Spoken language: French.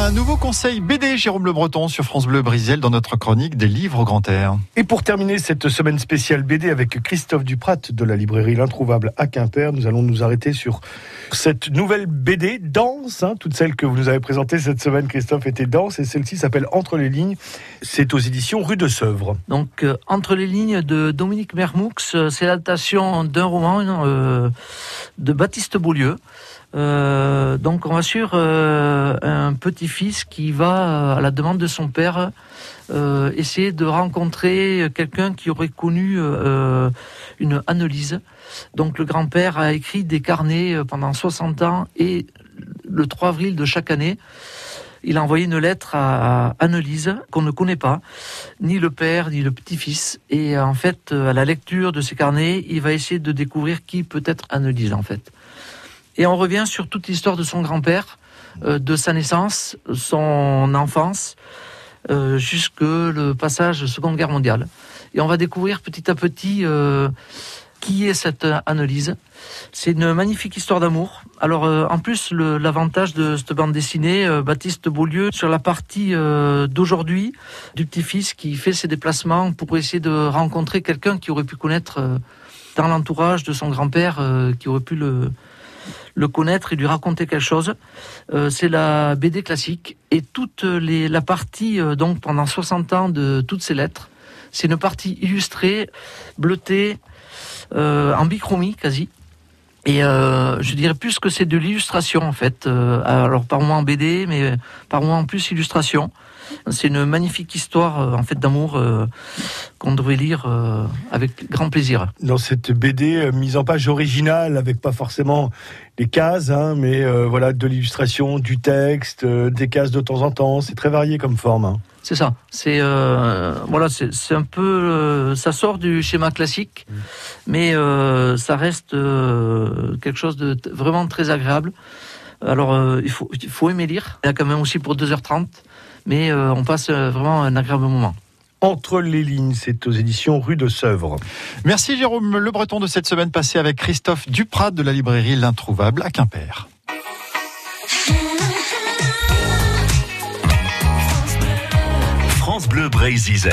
Un nouveau conseil BD, Jérôme Le Breton, sur France Bleu Brisel, dans notre chronique des livres au grand air. Et pour terminer cette semaine spéciale BD avec Christophe Duprat de la librairie L'Introuvable à Quimper, nous allons nous arrêter sur cette nouvelle BD, Danse. Hein, toutes celles que vous nous avez présentées cette semaine, Christophe, étaient Danse, et celle-ci s'appelle Entre les lignes. C'est aux éditions Rue de Sèvres. Donc, euh, Entre les lignes de Dominique Mermoux, euh, c'est l'adaptation d'un roman euh, de Baptiste Beaulieu. Euh, donc on va sur euh, un petit-fils qui va, à la demande de son père, euh, essayer de rencontrer quelqu'un qui aurait connu euh, une analyse. Donc le grand-père a écrit des carnets euh, pendant 60 ans et le 3 avril de chaque année, il a envoyé une lettre à Annelise qu'on ne connaît pas, ni le père ni le petit-fils. Et en fait, à la lecture de ces carnets, il va essayer de découvrir qui peut être Annelise en fait. Et on revient sur toute l'histoire de son grand-père, euh, de sa naissance, son enfance, euh, jusque le passage Seconde Guerre mondiale. Et on va découvrir petit à petit euh, qui est cette Annelise. C'est une magnifique histoire d'amour. Alors en plus, l'avantage de cette bande dessinée, Baptiste Beaulieu, sur la partie d'aujourd'hui, du petit-fils qui fait ses déplacements pour essayer de rencontrer quelqu'un qui aurait pu connaître dans l'entourage de son grand-père, qui aurait pu le, le connaître et lui raconter quelque chose. Euh, c'est la BD classique et toute la partie euh, donc pendant 60 ans de toutes ces lettres, c'est une partie illustrée, bleutée, euh, en bichromie quasi. Et euh, je dirais plus que c'est de l'illustration en fait. Euh, alors par moment en BD, mais par moment en plus illustration. C'est une magnifique histoire euh, en fait d'amour euh, qu'on devrait lire euh, avec grand plaisir. Dans cette BD euh, mise en page originale, avec pas forcément les cases, hein, mais euh, voilà, de l'illustration, du texte, euh, des cases de temps en temps. C'est très varié comme forme. hein. C'est ça. C'est euh, voilà, c'est un peu, euh, ça sort du schéma classique, mais euh, ça reste quelque chose de vraiment très agréable. Alors il faut il faut aimer lire. Il y a quand même aussi pour 2h30, mais on passe vraiment un agréable moment. Entre les lignes, c'est aux éditions Rue de Sèvres. Merci Jérôme Le Breton de cette semaine passée avec Christophe Duprat de la librairie L'Introuvable à Quimper. Bleu Brésil.